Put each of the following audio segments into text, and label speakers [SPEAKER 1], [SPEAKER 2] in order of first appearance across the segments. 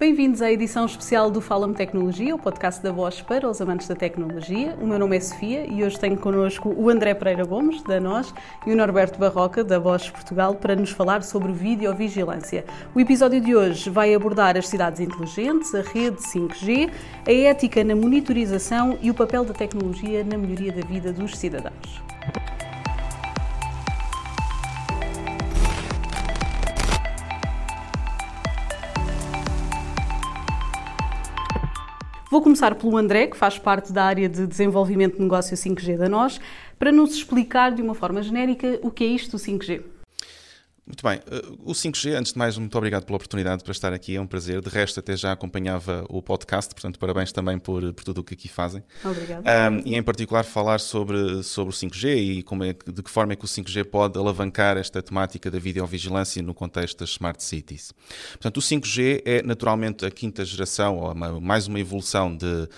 [SPEAKER 1] Bem-vindos à edição especial do Fala-me Tecnologia, o podcast da Voz para os amantes da tecnologia. O meu nome é Sofia e hoje tenho connosco o André Pereira Gomes, da NOS, e o Norberto Barroca, da Voz Portugal, para nos falar sobre videovigilância. O episódio de hoje vai abordar as cidades inteligentes, a rede 5G, a ética na monitorização e o papel da tecnologia na melhoria da vida dos cidadãos. Vou começar pelo André, que faz parte da área de desenvolvimento de negócio 5G da NOS, para nos explicar de uma forma genérica o que é isto do 5G.
[SPEAKER 2] Muito bem. Eh, o 5G, antes de mais, muito obrigado pela oportunidade para estar aqui, é um prazer. De resto, até já acompanhava o podcast, portanto, parabéns também por, por tudo o que aqui fazem.
[SPEAKER 1] Obrigado.
[SPEAKER 2] Um, e em particular falar sobre, sobre o 5G e como é, de que forma é que o 5G pode alavancar esta temática da videovigilância no contexto das Smart Cities. Portanto, o 5G é naturalmente a quinta geração, ou uma, mais uma evolução de,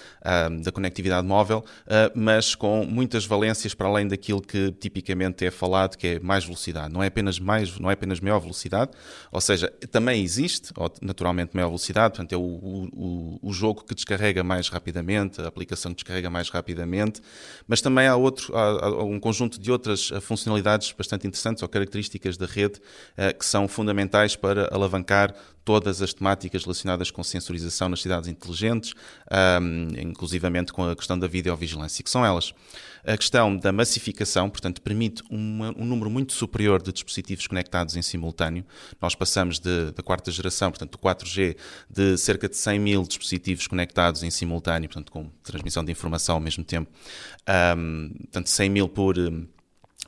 [SPEAKER 2] um, da conectividade móvel, uh, mas com muitas valências para além daquilo que tipicamente é falado, que é mais velocidade. Não é apenas mais, não é apenas maior velocidade, ou seja, também existe, naturalmente, maior velocidade, portanto, é o, o, o jogo que descarrega mais rapidamente, a aplicação que descarrega mais rapidamente, mas também há, outro, há, há um conjunto de outras eh, funcionalidades bastante interessantes ou características da rede uh, que são fundamentais para alavancar todas as temáticas relacionadas com sensorização nas cidades inteligentes, um, inclusivamente com a questão da videovigilância, que são elas. A questão da massificação, portanto, permite uma, um número muito superior de dispositivos conectados em simultâneo. Nós passamos de, da quarta geração, portanto, do 4G, de cerca de 100 mil dispositivos conectados em simultâneo, portanto, com transmissão de informação ao mesmo tempo, um, portanto, 100 mil por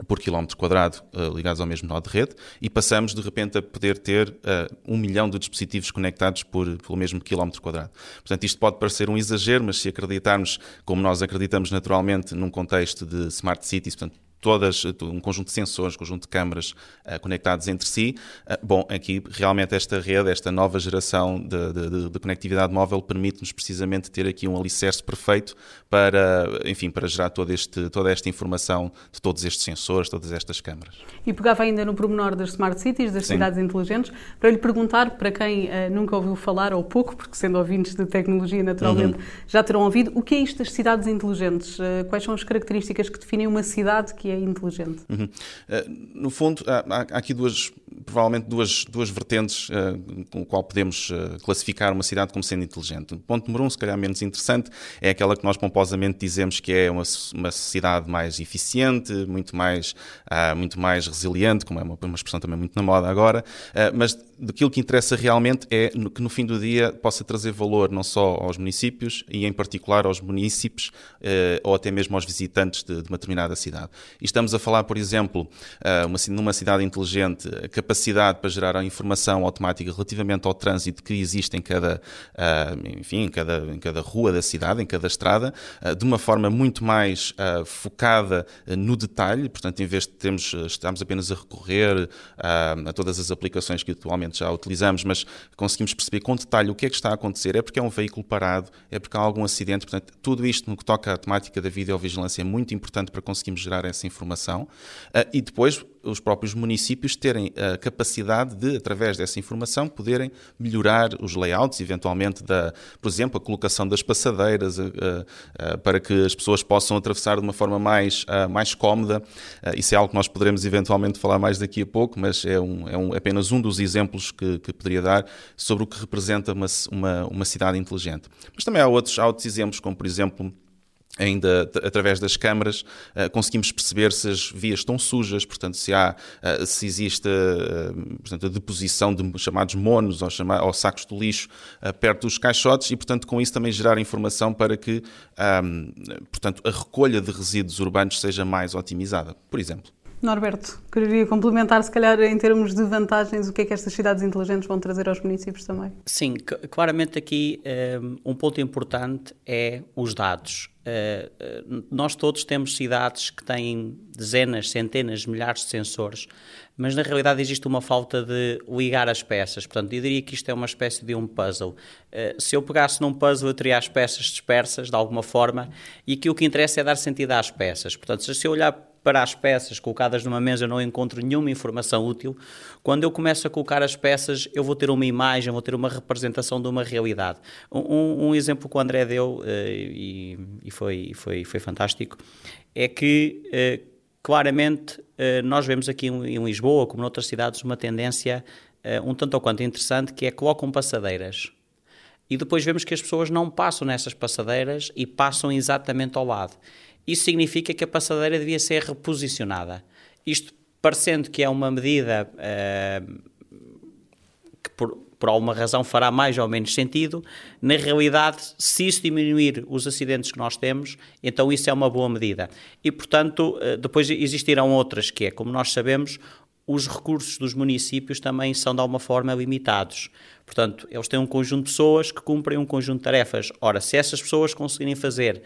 [SPEAKER 2] por quilómetro quadrado uh, ligados ao mesmo nó de rede e passamos de repente a poder ter uh, um milhão de dispositivos conectados por, pelo mesmo quilómetro quadrado. Portanto, isto pode parecer um exagero, mas se acreditarmos, como nós acreditamos naturalmente, num contexto de smart cities, portanto, todas, um conjunto de sensores, um conjunto de câmaras uh, conectados entre si. Uh, bom, aqui realmente esta rede, esta nova geração de, de, de conectividade móvel permite-nos precisamente ter aqui um alicerce perfeito para, enfim, para gerar todo este, toda esta informação de todos estes sensores, todas estas câmaras.
[SPEAKER 1] E pegava ainda no pormenor das smart cities, das Sim. cidades inteligentes, para lhe perguntar, para quem uh, nunca ouviu falar, ou pouco, porque sendo ouvintes de tecnologia naturalmente uhum. já terão ouvido, o que é isto das cidades inteligentes? quais são as características que definem uma cidade que é é inteligente.
[SPEAKER 2] Uhum. Uh, no fundo, há, há, aqui duas, provavelmente duas, duas vertentes uh, com o qual podemos uh, classificar uma cidade como sendo inteligente. O ponto número um, se calhar menos interessante, é aquela que nós pomposamente dizemos que é uma, uma cidade mais eficiente, muito mais, muito mais resiliente, como é uma, uma expressão também muito na moda agora, mas daquilo que interessa realmente é que no fim do dia possa trazer valor não só aos municípios e em particular aos municípios ou até mesmo aos visitantes de, de uma determinada cidade. E estamos a falar, por exemplo, uh, uma, numa cidade inteligente, a capacidade para gerar a informação automática relativamente ao trânsito que existe em cada, uh, enfim, em cada, em cada rua da cidade, em cada estrada, uh, de uma forma muito mais focada no detalhe, portanto, em vez de termos, estamos apenas a recorrer a todas as aplicações que atualmente já utilizamos, mas conseguimos perceber com detalhe o que é que está a acontecer, é porque é um veículo parado, é porque há algum acidente, portanto, tudo isto no que toca à temática da videovigilância é muito importante para conseguirmos gerar essa informação. E depois os próprios municípios terem a capacidade de, através dessa informação, poderem melhorar os layouts, eventualmente, da, por exemplo, a colocação das passadeiras, uh, uh, para que as pessoas possam atravessar de uma forma mais, mais cómoda. isso é algo que nós poderemos eventualmente falar mais daqui a pouco, mas é, um, é um, apenas um dos exemplos que, que, poderia dar sobre o que representa uma, uma, uma cidade inteligente. Mas também há outros, há outros exemplos, como, por exemplo, ainda através das câmaras uh, conseguimos perceber se as vias estão sujas, portanto se há uh, se existe uh, portanto, a deposição de chamados monos ou, chama ou sacos de lixo perto dos caixotes e portanto com isso também gerar informação para que um, portanto a recolha de resíduos urbanos seja mais otimizada, por exemplo.
[SPEAKER 1] Norberto, queria complementar, se calhar, em termos de vantagens, o que é que estas cidades inteligentes vão trazer aos municípios também?
[SPEAKER 3] Sim, claramente aqui um ponto importante é os dados. Eh, eh, nós todos temos cidades que têm dezenas, centenas, milhares de sensores, mas na realidade existe uma falta de ligar as peças. Portanto, eu diria que isto é uma espécie de um puzzle. Eh, se eu pegasse num puzzle, eu teria as peças dispersas de alguma forma, e aqui o que interessa é dar sentido às peças. Portanto, se eu olhar para as peças colocadas numa mesa eu não encontro nenhuma informação útil, quando eu começo a colocar as peças eu vou ter uma imagem, vou ter uma representação de uma realidade. Um, um exemplo que o André deu, uh, e, e, foi, foi, foi fantástico, é que uh, claramente uh, nós vemos aqui em, em, Lisboa, como noutras cidades, uma tendência um tanto ou quanto interessante, que é colocam passadeiras e depois vemos que as pessoas não passam nessas passadeiras e passam exatamente ao lado. Isso significa que a passadeira devia ser reposicionada. Isto parecendo que é uma medida uh, que por, por alguma razão fará mais ou menos sentido, na realidade, se isso diminuir os acidentes que nós temos, então isso é uma boa medida. E, portanto, uh, depois existirão outras, que é, como nós sabemos, os recursos dos municípios também são de alguma forma limitados. Portanto, eles têm um conjunto de pessoas que cumprem um conjunto de tarefas. Ora, se essas pessoas conseguirem fazer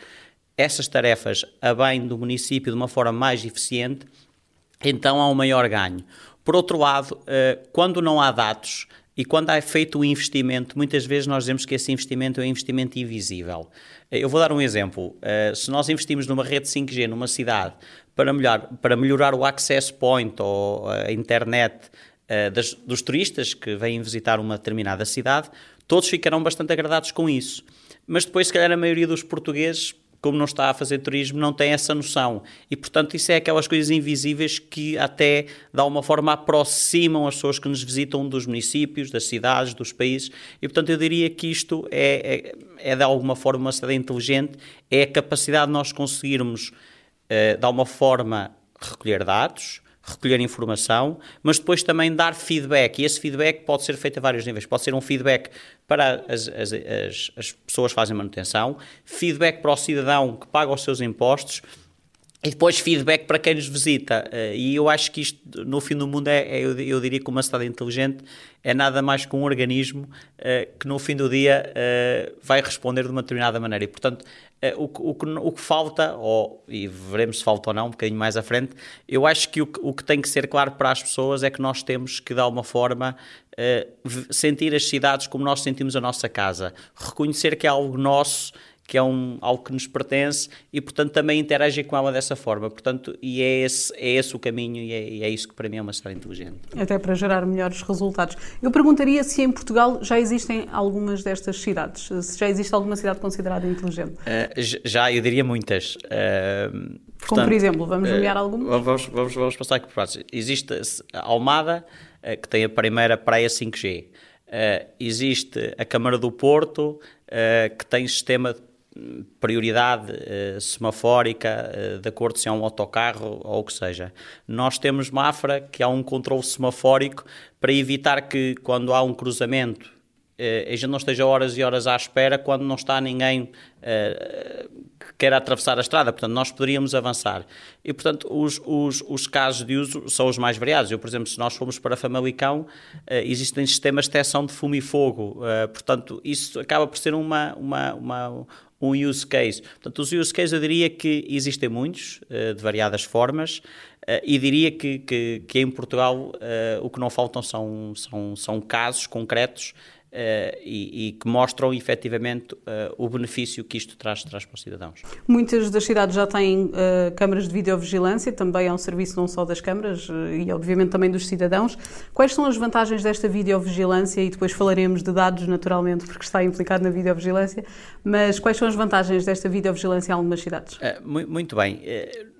[SPEAKER 3] essas tarefas a bem do município de uma forma mais eficiente, então há um maior ganho. Por outro lado, eh, quando não há dados e quando é feito o investimento, muitas vezes nós dizemos que esse investimento é um investimento invisível. Eh, eu vou dar um exemplo. Eh, se nós investimos numa rede 5G numa cidade para melhorar, para melhorar o access point ou a internet das, dos turistas que vêm visitar uma determinada cidade, todos ficarão bastante agradados com isso. Mas depois, se calhar, a maioria dos portugueses como não está a fazer turismo, não tem essa noção. E, portanto, isso é aquelas coisas invisíveis que até, de alguma forma, aproximam as pessoas que nos visitam dos municípios, das cidades, dos países. E, portanto, eu diria que isto é, é, é de alguma forma uma cidade inteligente, é a capacidade de nós conseguirmos, eh, de alguma forma, recolher dados, recolher informação, mas depois também dar feedback. E esse feedback pode ser feito a vários níveis. Pode ser um feedback para as, as, as, as pessoas que fazem manutenção, feedback para o cidadão que paga os seus impostos e depois feedback para quem nos visita. Eh, e eu acho que isto, no fim do mundo, é, é eu, diria que uma cidade inteligente é nada mais que um organismo eh, que no fim do dia eh, vai responder de uma determinada maneira. E, portanto, o, o, o, que falta, ou, e veremos se falta ou não um bocadinho mais à frente, eu acho que o, o que tem que ser claro para as pessoas é que nós temos que, de alguma forma, sentir as cidades como nós sentimos a nossa casa. Reconhecer que é algo nosso que é um, algo que nos pertence e, portanto, também interagem com ela dessa forma. Portanto, e é esse, é esse o caminho e é, e é isso que para mim é uma cidade inteligente.
[SPEAKER 1] Até para gerar melhores resultados. Eu perguntaria se em Portugal já existem algumas destas cidades, se já existe alguma cidade considerada inteligente.
[SPEAKER 3] Uh, já, eu diria muitas. Uh,
[SPEAKER 1] portanto, Como por exemplo, vamos nomear uh, algumas?
[SPEAKER 3] Vamos, vamos, vamos passar aqui por partes. Existe a Almada, que tem a primeira praia 5G. existe a Câmara do Porto, que tem sistema de prioridade uh, semafórica, uh, de acordo se é um autocarro ou o que seja. Nós temos Mafra, que há um controle semafórico para evitar que, quando há um cruzamento, uh, a gente não esteja horas e horas à espera quando não está ninguém que queira atravessar a estrada. Portanto, nós poderíamos avançar. E, portanto, os, os, os casos de uso são os mais variados. Eu, por exemplo, se nós formos para Famalicão, existem sistemas de detecção de fumo e fogo. portanto, isso acaba por ser uma, uma, uma um use case. Portanto, os use cases eu diria que existem muitos, uh, de variadas formas, uh, e diria que, que, que em Portugal uh, o que não faltam são, são, são casos concretos Uh, e, e, que mostram efetivamente uh, o benefício que isto traz, traz para os cidadãos.
[SPEAKER 1] Muitas das cidades já têm uh, câmaras de videovigilância, também é um serviço não só das câmaras e obviamente também dos cidadãos. Quais são as vantagens desta videovigilância? E depois falaremos de dados, naturalmente, porque está implicado na videovigilância, mas quais são as vantagens desta videovigilância em algumas cidades?
[SPEAKER 3] muito bem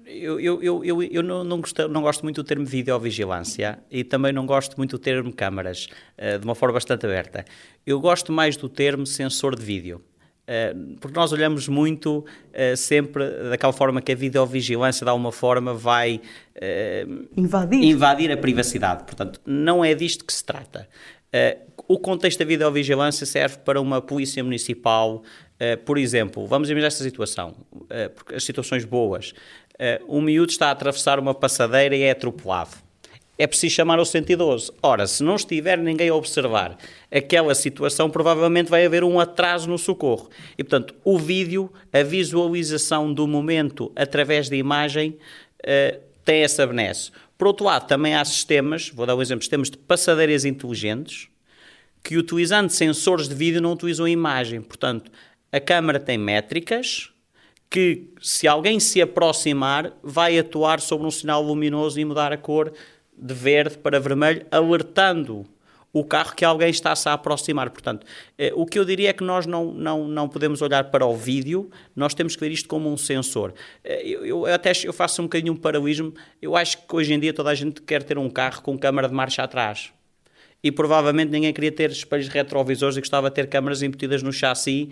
[SPEAKER 3] eu, eu, eu, eu, não, não, gosto, não gosto muito do termo videovigilância e também não gosto muito do termo câmaras, uh, de uma forma bastante aberta. Eu gosto mais do termo sensor de vídeo. Uh, porque nós olhamos muito uh, sempre daquela forma que a videovigilância, de alguma forma, vai
[SPEAKER 1] invadir.
[SPEAKER 3] invadir a privacidade. Portanto, não é disto que se trata. o contexto da videovigilância serve para uma polícia municipal, por exemplo, vamos imaginar esta situação, porque as situações boas, um miúdo está a atravessar uma passadeira e é atropelado. É preciso chamar o 112. Ora, se não estiver ninguém a observar aquela situação, provavelmente vai haver um atraso no socorro. E, portanto, o vídeo, a visualização do momento através da imagem, uh, tem essa benesse. Por outro lado, também há sistemas, vou dar um exemplo, sistemas de passadeiras inteligentes, que utilizando sensores de vídeo não utilizam imagem. Portanto, a câmara tem métricas, que se alguém se aproximar, vai atuar sobre um sinal luminoso e mudar a cor de verde para vermelho, alertando o carro que alguém está-se a aproximar. Portanto, eh, o que eu diria é que nós não, não, não podemos olhar para o vídeo, nós temos que ver isto como um sensor. Eh, eu, eu até eu faço um bocadinho um paralelismo, eu acho que hoje em dia toda a gente quer ter um carro com câmara de marcha atrás. E provavelmente ninguém queria ter espelhos retrovisores e gostava de ter câmaras embutidas no chassi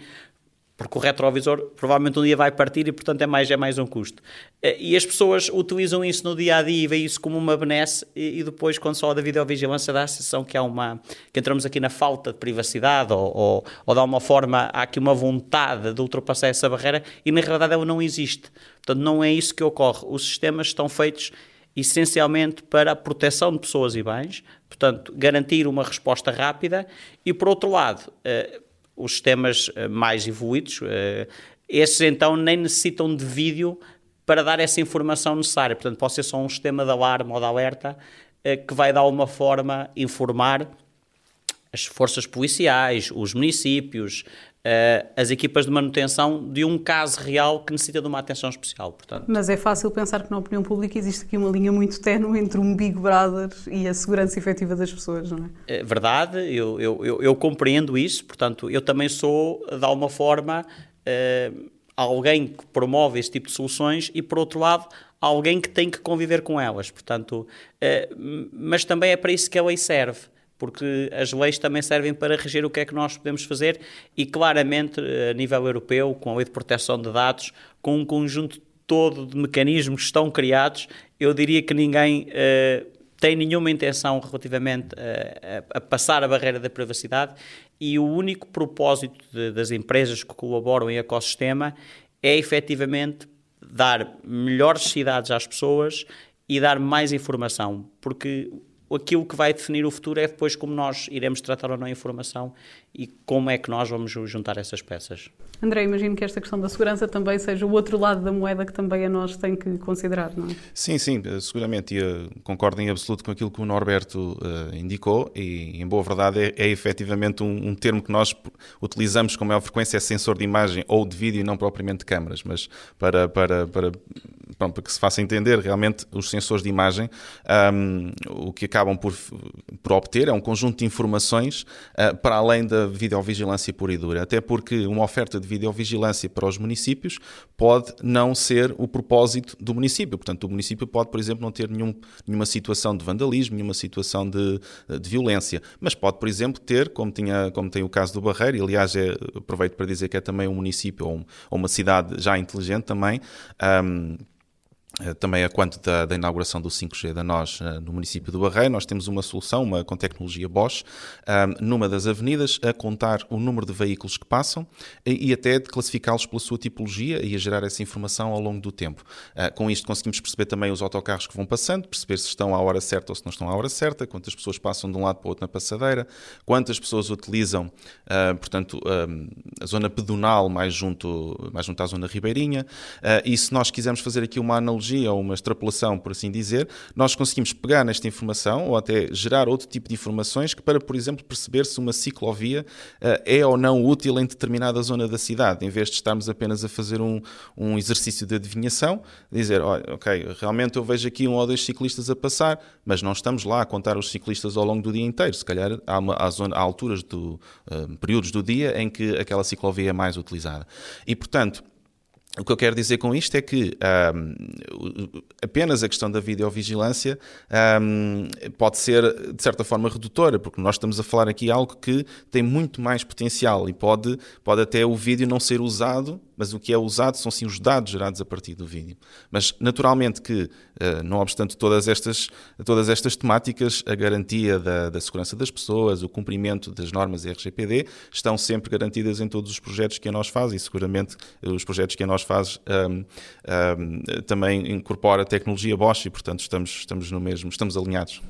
[SPEAKER 3] porque o retrovisor provavelmente um dia vai partir e, portanto, é mais, é mais um custo. Eh, e as pessoas utilizam isso no dia a dia e veem isso como uma benesse, e, depois, quando se fala da videovigilância, dá a sensação que há uma. que entramos aqui na falta de privacidade, ou, ou, ou de alguma forma há aqui uma vontade de ultrapassar essa barreira, e na realidade ela não existe. Portanto, não é isso que ocorre. Os sistemas estão feitos essencialmente para a proteção de pessoas e bens, portanto, garantir uma resposta rápida, e por outro lado eh, os sistemas eh, mais evoluídos, eh, esses então nem necessitam de vídeo para dar essa informação necessária. Portanto, pode ser só um sistema de alarme ou de alerta eh, que vai de alguma forma informar as forças policiais, os municípios, uh, as equipas de manutenção de um caso real que necessita de uma atenção especial. Portanto.
[SPEAKER 1] Mas é fácil pensar que na opinião pública existe aqui uma linha muito ténue entre um Big Brother e a segurança efetiva das pessoas, não é?
[SPEAKER 3] É verdade, eu, eu, eu, eu compreendo isso, portanto, eu também sou, de alguma forma, uh, alguém que promove esse tipo de soluções e, por outro lado, alguém que tem que conviver com elas. Portanto, uh, mas também é para isso que a lei serve porque as leis também servem para reger o que é que nós podemos fazer e claramente a nível europeu, com a lei de proteção de dados, com um conjunto todo de mecanismos que estão criados, eu diria que ninguém uh, tem nenhuma intenção relativamente a, a, a, passar a barreira da privacidade e o único propósito de, das empresas que colaboram em ecossistema é efetivamente dar melhores cidades às pessoas e dar mais informação, porque aquilo que vai definir o futuro é depois como nós iremos tratar ou não a informação e como é que nós vamos juntar essas peças.
[SPEAKER 1] André, imagino que esta questão da segurança também seja o outro lado da moeda que também a nós tem que considerar, não é?
[SPEAKER 2] Sim, sim, seguramente. E, uh, concordo em absoluto com aquilo que o Norberto uh, indicou e, em boa verdade, é, é efetivamente um, um, termo que nós utilizamos com maior frequência, é sensor de imagem ou de vídeo e não propriamente de câmaras, mas para, para, para, para que se faça entender, realmente os sensores de imagem um, o que acabam por, por obter é um conjunto de informações uh, para além da videovigilância pura e dura, até porque uma oferta de videovigilância para os municípios pode não ser o propósito do município. Portanto, o município pode, por exemplo, não ter nenhum, nenhuma situação de vandalismo, nenhuma situação de, de violência, mas pode, por exemplo, ter, como, tinha, como tem o caso do Barreiro, e aliás, é, aproveito para dizer que é também um município ou, um, ou uma cidade já inteligente também. Um, também a quanto da, da, inauguração do 5G da nós eh, no município do Barreiro, nós temos uma solução, uma com tecnologia Bosch, um, numa das avenidas, a contar o número de veículos que passam e, e até de classificá-los pela sua tipologia e a gerar essa informação ao longo do tempo. Com isto conseguimos perceber também os autocarros que vão passando, perceber se estão à hora certa ou se não estão à hora certa, quantas pessoas passam de um lado para o outro na passadeira, quantas pessoas utilizam, uh, portanto, a zona pedonal mais junto, mais junto à zona ribeirinha, e se nós quisermos fazer aqui uma analogia analogia ou uma extrapolação, por assim dizer, nós conseguimos pegar nesta informação ou até gerar outro tipo de informações que para, por exemplo, perceber se uma ciclovia uh, é ou não útil em determinada zona da cidade, em vez de estarmos apenas a fazer um, um exercício de adivinhação, dizer, olha, ok, realmente eu vejo aqui um ou dois ciclistas a passar, mas não estamos lá a contar os ciclistas ao longo do dia inteiro. Se calhar há, uma, há, zona, há alturas, do, uh, períodos do dia em que aquela ciclovia é mais utilizada. E, portanto, o que eu quero dizer com isto é que um, apenas a questão da videovigilância um, pode ser, de certa forma, redutora, porque nós estamos a falar aqui algo que tem muito mais potencial e pode, pode até o vídeo não ser usado mas o que é usado são sim os dados gerados a partir do vídeo. Mas naturalmente que, eh, não obstante todas estas, todas estas temáticas, a garantia da, da segurança das pessoas, o cumprimento das normas RGPD, estão sempre garantidas em todos os projetos que a nós faz e seguramente os projetos que a nós faz um, um, também incorpora tecnologia Bosch e, portanto, estamos, estamos no mesmo, estamos alinhados.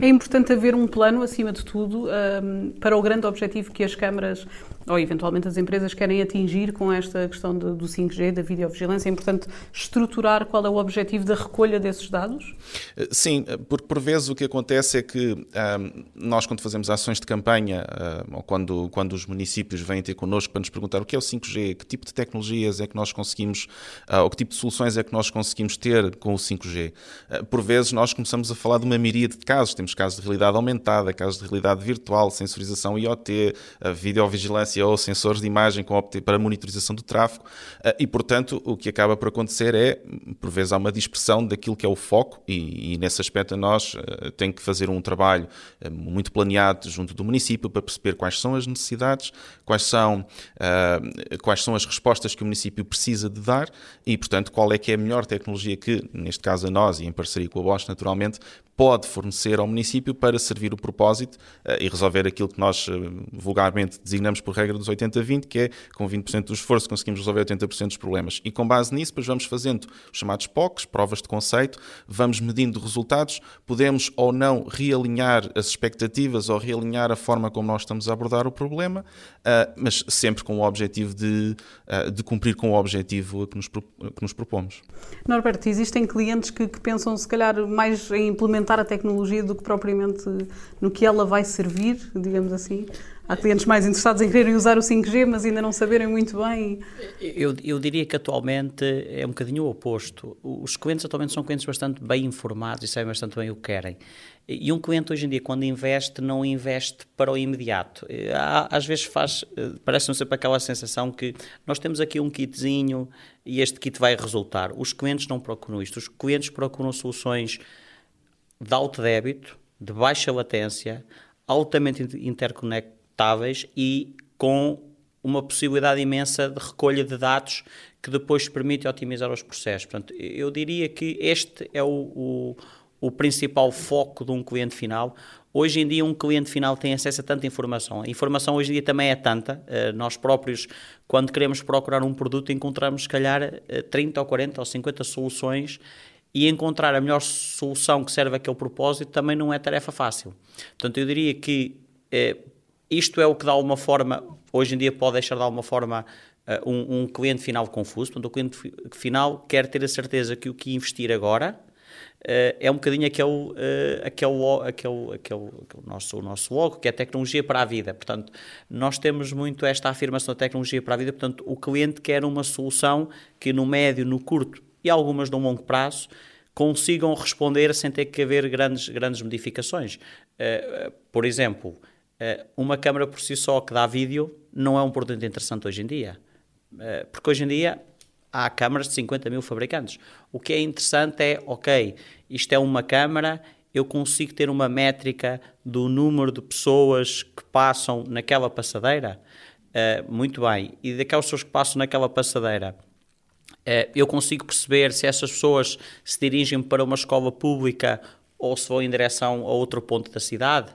[SPEAKER 1] É importante haver um plano, acima de tudo, um, para o grande objetivo que as câmaras ou eventualmente as empresas querem atingir com esta questão do, do 5G, da videovigilância? É importante estruturar qual é o objetivo da recolha desses dados?
[SPEAKER 2] Eh, sim, porque por vezes o que acontece é que um, nós, quando fazemos ações de campanha, um, ou quando, quando os municípios vêm ter connosco para nos perguntar o que é o 5G, que tipo de tecnologias é que nós conseguimos, uh, ou que tipo de soluções é que nós conseguimos ter com o 5G, uh, por vezes nós começamos a falar de uma miríade de casos. Temos casos de realidade aumentada, casos de realidade virtual, sensorização IoT, uh, videovigilância ou sensores de imagem para monitorização do tráfego, e portanto o que acaba por acontecer é, por vezes, há uma dispersão daquilo que é o foco, e, e nesse aspecto nós temos que fazer um trabalho muito planeado junto do município para perceber quais são as necessidades, quais são, quais são as respostas que o município precisa de dar e, portanto, qual é que é a melhor tecnologia que, neste caso a nós e em parceria com a Bosch, naturalmente, pode fornecer ao município para servir o propósito uh, e resolver aquilo que nós uh, vulgarmente designamos por regra dos 80-20, que é com 20% do esforço conseguimos resolver 80% dos problemas. E com base nisso, depois vamos fazendo os chamados POCs, provas de conceito, vamos medindo resultados, podemos ou não realinhar as expectativas ou realinhar a forma como nós estamos a abordar o problema, uh, mas sempre com o objetivo de, de cumprir com o objetivo que nos, que nos propomos.
[SPEAKER 1] Norberto, existem clientes que, que pensam se calhar mais em implementar a tecnologia do que propriamente no que ela vai servir, digamos assim. Há clientes mais interessados em quererem usar o 5G, mas ainda não saberem muito bem.
[SPEAKER 3] Eu, eu diria que atualmente é um bocadinho o oposto. Os clientes atualmente são clientes bastante bem informados e sabem bastante bem o que querem. E um cliente hoje em dia, quando investe, não investe para o imediato. Às vezes faz, parece-me sempre aquela sensação que nós temos aqui um kitzinho e este kit vai resultar. Os clientes não procuram isto. Os clientes procuram soluções de alto débito, de baixa latência, altamente interconectáveis e com uma possibilidade imensa de recolha de dados que depois permite otimizar os processos. Portanto, eu diria que este é o, o, o, principal foco de um cliente final. Hoje em dia, um cliente final tem acesso a tanta informação. A informação hoje em dia também é tanta. Uh, nós próprios, quando queremos procurar um produto, encontramos, se calhar, 30 ou 40 ou 50 soluções e encontrar a melhor solução que serve àquele propósito também não é tarefa fácil. Portanto, eu diria que eh, isto é o que dá uma forma, hoje em dia pode deixar de alguma forma uh, um, um, cliente final confuso. Portanto, o cliente final quer ter a certeza que o que investir agora uh, é um bocadinho aquele, uh, aquele, aquele, aquele, aquele nosso, o nosso logo, que é tecnologia para a vida. Portanto, nós temos muito esta afirmação da tecnologia para a vida. Portanto, o cliente quer uma solução que no médio, no curto e algumas de um longo prazo consigam responder sem ter que haver grandes, grandes modificações. Uh, por exemplo, uh, uma câmara por si só que dá vídeo não é um produto interessante hoje em dia. Uh, porque hoje em dia há câmaras de 50 mil fabricantes. O que é interessante é, ok, isto é uma câmara, eu consigo ter uma métrica do número de pessoas que passam naquela passadeira. muito bem. E daquelas pessoas que passam naquela passadeira, eu consigo perceber se essas pessoas se dirigem para uma escola pública ou se vão em direção a outro ponto da cidade.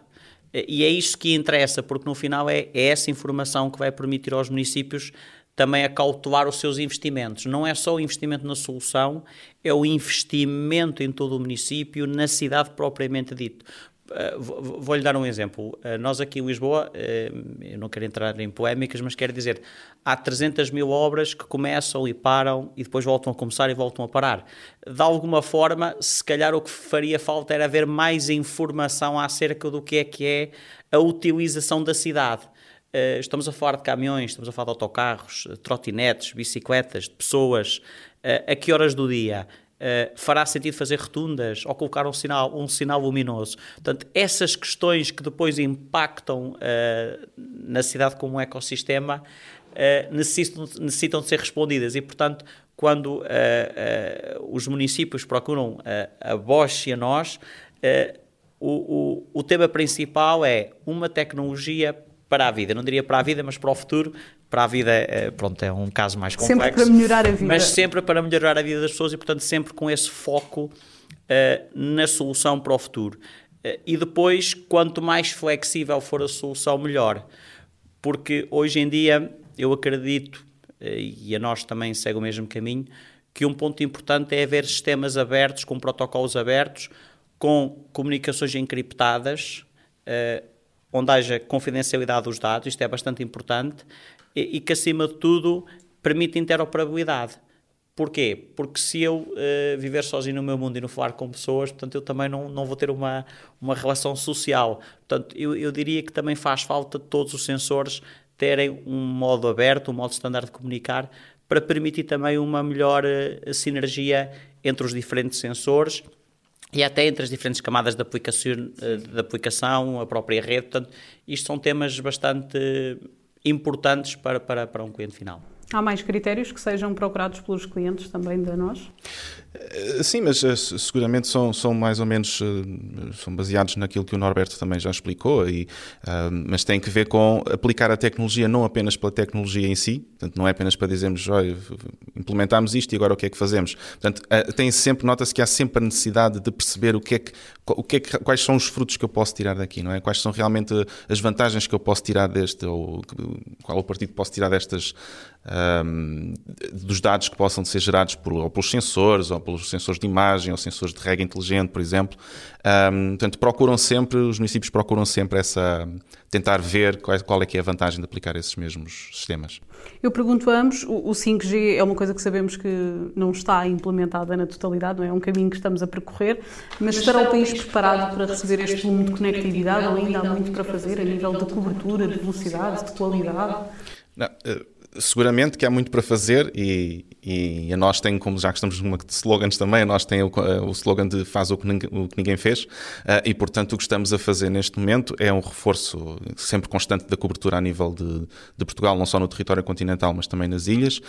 [SPEAKER 3] Eh, e é isso que interessa, porque no final é, é essa informação que vai permitir aos municípios também acautelar os seus investimentos. Não é só o investimento na solução, é o investimento em todo o município, na cidade propriamente dito. Eh, vou-lhe dar um exemplo. Uh, nós aqui em Lisboa, uh, eu não quero entrar em polémicas, mas quero dizer, há 300 mil obras que começam e param e depois voltam a começar e voltam a parar. De alguma forma, se calhar o que faria falta era haver mais informação acerca do que é que é a utilização da cidade. Estamos a falar de caminhões, estamos a falar de autocarros, trotinetes, bicicletas, de pessoas. a que horas do dia? Uh, fará sentido fazer rotundas ou colocar um sinal, um sinal luminoso. Portanto, essas questões que depois impactam uh, na cidade como um ecossistema uh, necessitam, necessitam de ser respondidas e, portanto, quando os municípios procuram a Bosch e a nós, o, o, o tema principal é uma tecnologia para a vida. Não diria para a vida, mas para o futuro, para a vida, é, pronto, é um caso mais complexo.
[SPEAKER 1] Sempre para melhorar a vida.
[SPEAKER 3] Mas sempre para melhorar a vida das pessoas e, portanto, sempre com esse foco uh, na solução para o futuro. Uh, e depois, quanto mais flexível for a solução, melhor. Porque hoje em dia, eu acredito, uh, e a nós também segue o mesmo caminho, que um ponto importante é haver sistemas abertos, com protocolos abertos, com comunicações encriptadas, onde haja confidencialidade dos dados, isto é bastante importante, e, e que, acima de tudo, permite interoperabilidade. Porquê? Porque se eu uh, viver sozinho no meu mundo e não falar com pessoas, portanto, eu também não, não vou ter uma, uma relação social. Portanto, eu, eu diria que também faz falta todos os sensores terem um modo aberto, um modo standard de comunicar, para permitir também uma melhor uh, sinergia entre os diferentes sensores e até entre as diferentes camadas de aplicação, uh, de aplicação a própria rede. Portanto, isto são temas bastante importantes para, para, para um cliente final.
[SPEAKER 1] Há mais critérios que sejam procurados pelos clientes também da nós?
[SPEAKER 2] Eh, sim, mas eh, seguramente são, são mais ou menos eh, são baseados naquilo que o Norberto também já explicou, e, mas tem que ver com aplicar a tecnologia não apenas pela tecnologia em si, portanto, não é apenas para dizermos olha, implementámos isto e agora o que é que fazemos. Portanto, tem sempre, nota-se que há sempre a necessidade de perceber o que é que, o que, é que, quais são os frutos que eu posso tirar daqui, não é? Quais são realmente as vantagens que eu posso tirar deste, ou qual o partido posso tirar destas um, dos dados que possam ser gerados por, ou pelos sensores, ou pelos sensores de imagem, ou sensores de rega inteligente, por exemplo. Um, portanto, procuram sempre, os municípios procuram sempre essa, tentar ver qual é, qual é que é a vantagem de aplicar esses mesmos sistemas.
[SPEAKER 1] Eu pergunto a ambos, o 5G é uma coisa que sabemos que não está implementada na totalidade, não é? é um caminho que estamos a percorrer, mas estará o país preparado para receber este volume de conectividade ou ainda há muito para fazer a nível de cobertura, de velocidade, de qualidade?
[SPEAKER 2] Não, uh seguramente que há muito para fazer e, e a nós tem, como já que estamos numa de slogans também, a nós tem o, o slogan de faz o que, ninguém, o que ninguém fez uh, e, portanto, o que estamos a fazer neste momento é um reforço sempre constante da cobertura a nível de, de Portugal, não só no território continental, mas também nas ilhas.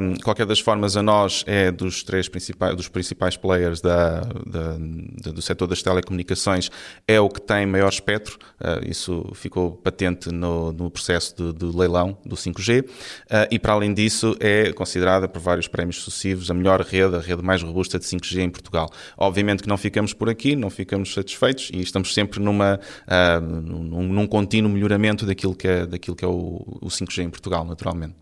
[SPEAKER 2] Um, qualquer das formas, a nós é dos três principais, dos principais players da, da, da, do setor das telecomunicações, é o que tem maior espectro, uh, isso ficou patente no, no processo de, de leilão do 5G, uh, e para além disso é considerada por vários prémios sucessivos, a melhor rede, a rede mais robusta de 5G em Portugal. Obviamente que não ficamos por aqui, não ficamos satisfeitos e estamos sempre numa, uh, num, num contínuo melhoramento daquilo que é, daquilo que é o, o 5G em Portugal, naturalmente.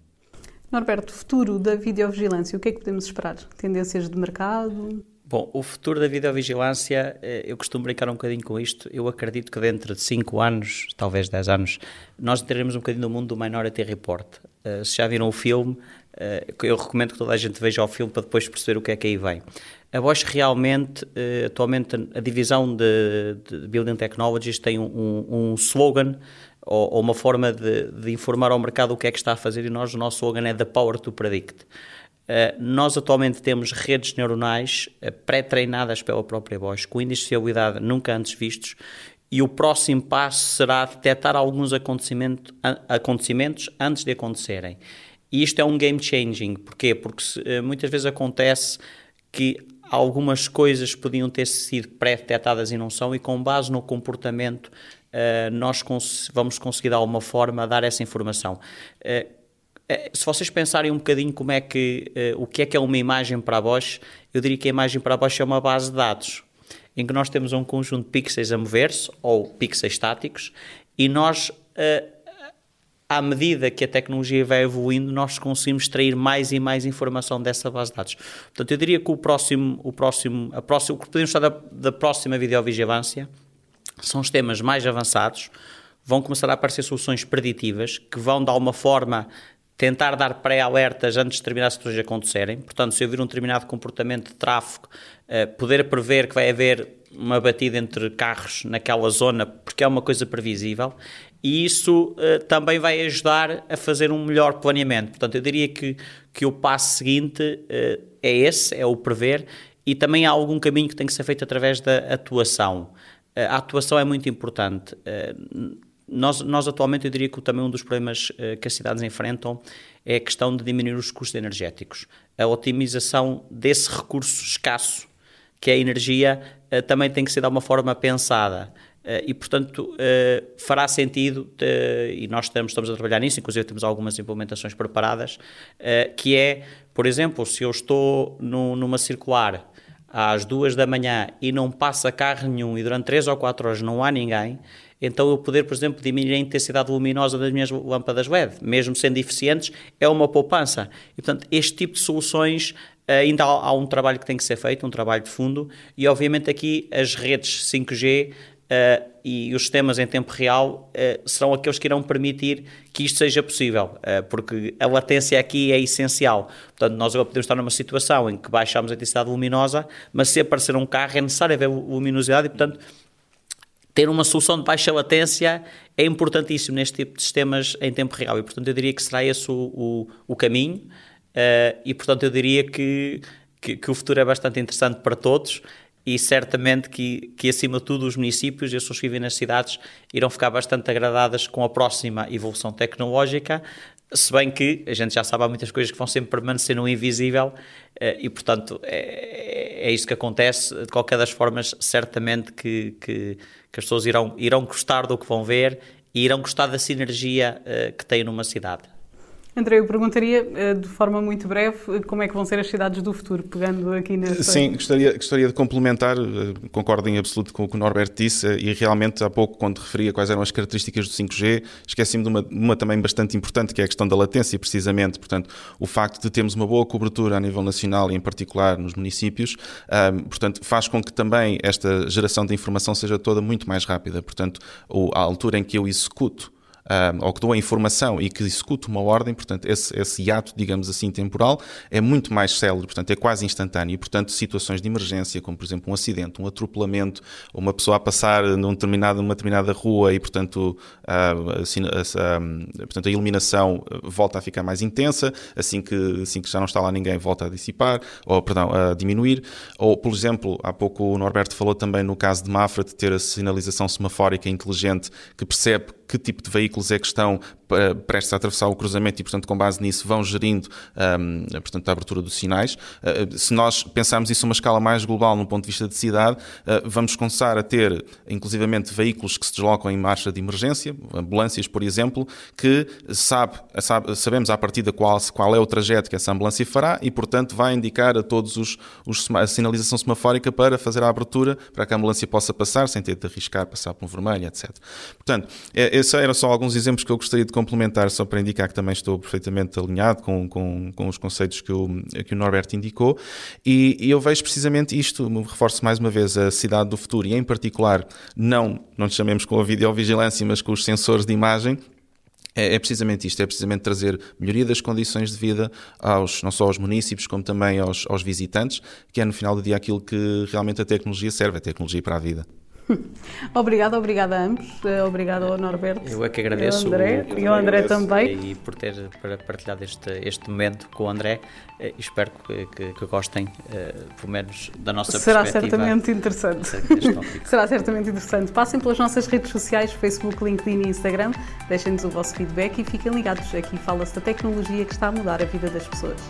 [SPEAKER 1] Norberto, futuro da videovigilância, o que é que podemos esperar? Tendências de mercado?
[SPEAKER 3] Bom, o futuro da videovigilância, eh, eu costumo brincar um bocadinho com isto. Eu acredito que dentro de 5 anos, talvez 10 anos, nós entraremos um bocadinho no mundo do Minority Report. Uh, se já viram o filme, uh, eu recomendo que toda a gente veja o filme para depois perceber o que é que aí vem. A Bosch realmente, uh, atualmente, a divisão de, de, Building Technologies tem um, um, um slogan ou, ou, uma forma de, de, informar ao mercado o que é que está a fazer e nós, o nosso slogan é The Power to Predict. Uh, nós atualmente temos redes neuronais uh, pré-treinadas pela própria Bosch, com índices de fiabilidade nunca antes vistos, e o próximo passo será detectar alguns acontecimento, acontecimentos antes de acontecerem. E isto é um game changing. Porquê? Porque uh, muitas vezes acontece que algumas coisas podiam ter sido pré-detectadas e não são, e com base no comportamento nós cons vamos conseguir de alguma forma dar essa informação. É, se vocês pensarem um bocadinho como é que, uh, o que é que é uma imagem para a Bosch, eu diria que a imagem para a Bosch é uma base de dados, em que nós temos um conjunto de pixels a mover-se, ou pixels estáticos, e nós, uh, à medida que a tecnologia vai evoluindo, nós conseguimos extrair mais e mais informação dessa base de dados. Portanto, eu diria que o próximo, o próximo, a próxima, o que podemos estar da, da próxima videovigilância são os temas mais avançados, vão começar a aparecer soluções preditivas que vão, de alguma forma, tentar dar pré-alertas antes de determinadas situações acontecerem. Portanto, se eu vir um determinado comportamento de tráfego, uh, poder prever que vai haver uma batida entre carros naquela zona, porque é uma coisa previsível, e isso uh, também vai ajudar a fazer um melhor planeamento. Portanto, eu diria que, que o passo seguinte uh, é esse, é o prever, e também há algum caminho que tem que ser feito através da atuação. a atuação é muito importante nós, nós atualmente, eu diria que também um dos problemas uh, que as cidades enfrentam é a questão de diminuir os custos energéticos. A otimização desse recurso escasso, que é a energia, uh, também tem que ser de uma forma pensada. Uh, e, portanto, fará sentido, e nós estamos, estamos a trabalhar nisso, inclusive temos algumas implementações preparadas, que é, por exemplo, se eu estou numa circular às duas da manhã e não passa carro nenhum e durante três ou quatro horas não há ninguém, então eu poder, por exemplo, diminuir a intensidade luminosa das minhas lâmpadas LED, mesmo sendo eficientes, é uma poupança. E, portanto, este tipo de soluções eh, ainda há, um trabalho que tem que ser feito, um trabalho de fundo, e obviamente aqui as redes 5G Uh, e os sistemas em tempo real uh, serão aqueles que irão permitir que isto seja possível, uh, porque a latência aqui é essencial. Portanto, nós agora podemos estar numa situação em que baixamos a intensidade luminosa, mas se aparecer um carro é necessário haver luminosidade e, portanto, ter uma solução de baixa latência é importantíssimo neste tipo de sistemas em tempo real. E, portanto, eu diria que será esse o, o, o caminho. e, portanto, eu diria que, que, que o futuro é bastante interessante para todos e certamente que, que, acima de tudo, os municípios e as pessoas que vivem nas cidades irão ficar bastante agradadas com a próxima evolução tecnológica, se bem que a gente já sabe há muitas coisas que vão sempre permanecer no invisível eh, e, portanto, é, é isso que acontece. De qualquer das formas, certamente que, que, que, as pessoas irão, irão gostar do que vão ver e irão gostar da sinergia eh, que têm numa cidade.
[SPEAKER 1] André, eu perguntaria eh, de forma muito breve eh, como é que vão ser as cidades do futuro, pegando aqui nessa...
[SPEAKER 2] Sim, gostaria, gostaria de complementar, eh, concordo em absoluto com o que o Norberto disse, e realmente há pouco, quando referia quais eram as características do 5G, esqueci-me de uma, uma também bastante importante, que é a questão da latência, precisamente. Portanto, o facto de termos uma boa cobertura a nível nacional e, em particular, nos municípios, um, portanto, faz com que também esta geração de informação seja toda muito mais rápida. Portanto, a altura em que eu executo um, ou que dou a informação e que executo uma ordem, portanto, esse, esse ato, digamos assim, temporal, é muito mais célebre, portanto, é quase instantâneo. E, portanto, situações de emergência, como, por exemplo, um acidente, um atropelamento, uma pessoa a passar num determinado, numa determinada rua e, portanto, portanto, a iluminação volta a ficar mais intensa, assim que, assim que já não está lá ninguém, volta a dissipar, ou, perdão, a diminuir. Ou, por exemplo, há pouco o Norberto falou também no caso de Mafra, de ter a sinalização semafórica inteligente que percebe que tipo de veículos é que estão prestes a atravessar o cruzamento e, portanto, com base nisso vão gerindo um, portanto, a abertura dos sinais. Uh, se nós pensarmos isso a uma escala mais global, no ponto de vista de cidade, uh, vamos começar a ter, inclusivamente, veículos que se deslocam em marcha de emergência, ambulâncias, por exemplo, que sabe, sabe, sabemos à partida qual, qual é o trajeto que essa ambulância fará e, portanto, vai indicar a todos os, os a sinalização semafórica para fazer a abertura, para que a ambulância possa passar sem ter de arriscar, passar por um vermelho, etc. Portanto, é, esses eram só alguns exemplos que eu gostaria de complementar, só para indicar que também estou perfeitamente alinhado com, com, com os conceitos que o, que o Norberto indicou. E, e, eu vejo precisamente isto, reforço mais uma vez, a cidade do futuro e, em particular, não, não chamemos com a videovigilância, mas com os sensores de imagem, é, é, precisamente isto, é precisamente trazer melhoria das condições de vida aos, não só aos municípios, como também aos, aos visitantes, que é no final do dia aquilo que realmente a tecnologia serve, a tecnologia para a vida.
[SPEAKER 1] obrigada, obrigada a ambos. Eh, obrigada ao Norberto.
[SPEAKER 3] Eu é que agradeço.
[SPEAKER 1] O André, o, e ao André também.
[SPEAKER 3] E por ter partilhado este, este momento com o André. Eh, espero que, que, que gostem, uh, pelo menos, da nossa
[SPEAKER 1] Será certamente interessante. Será certamente interessante. Passem pelas nossas redes sociais, Facebook, LinkedIn e Instagram. Deixem-nos o vosso feedback e fiquem ligados. Aqui fala-se da tecnologia que está a mudar a vida das pessoas.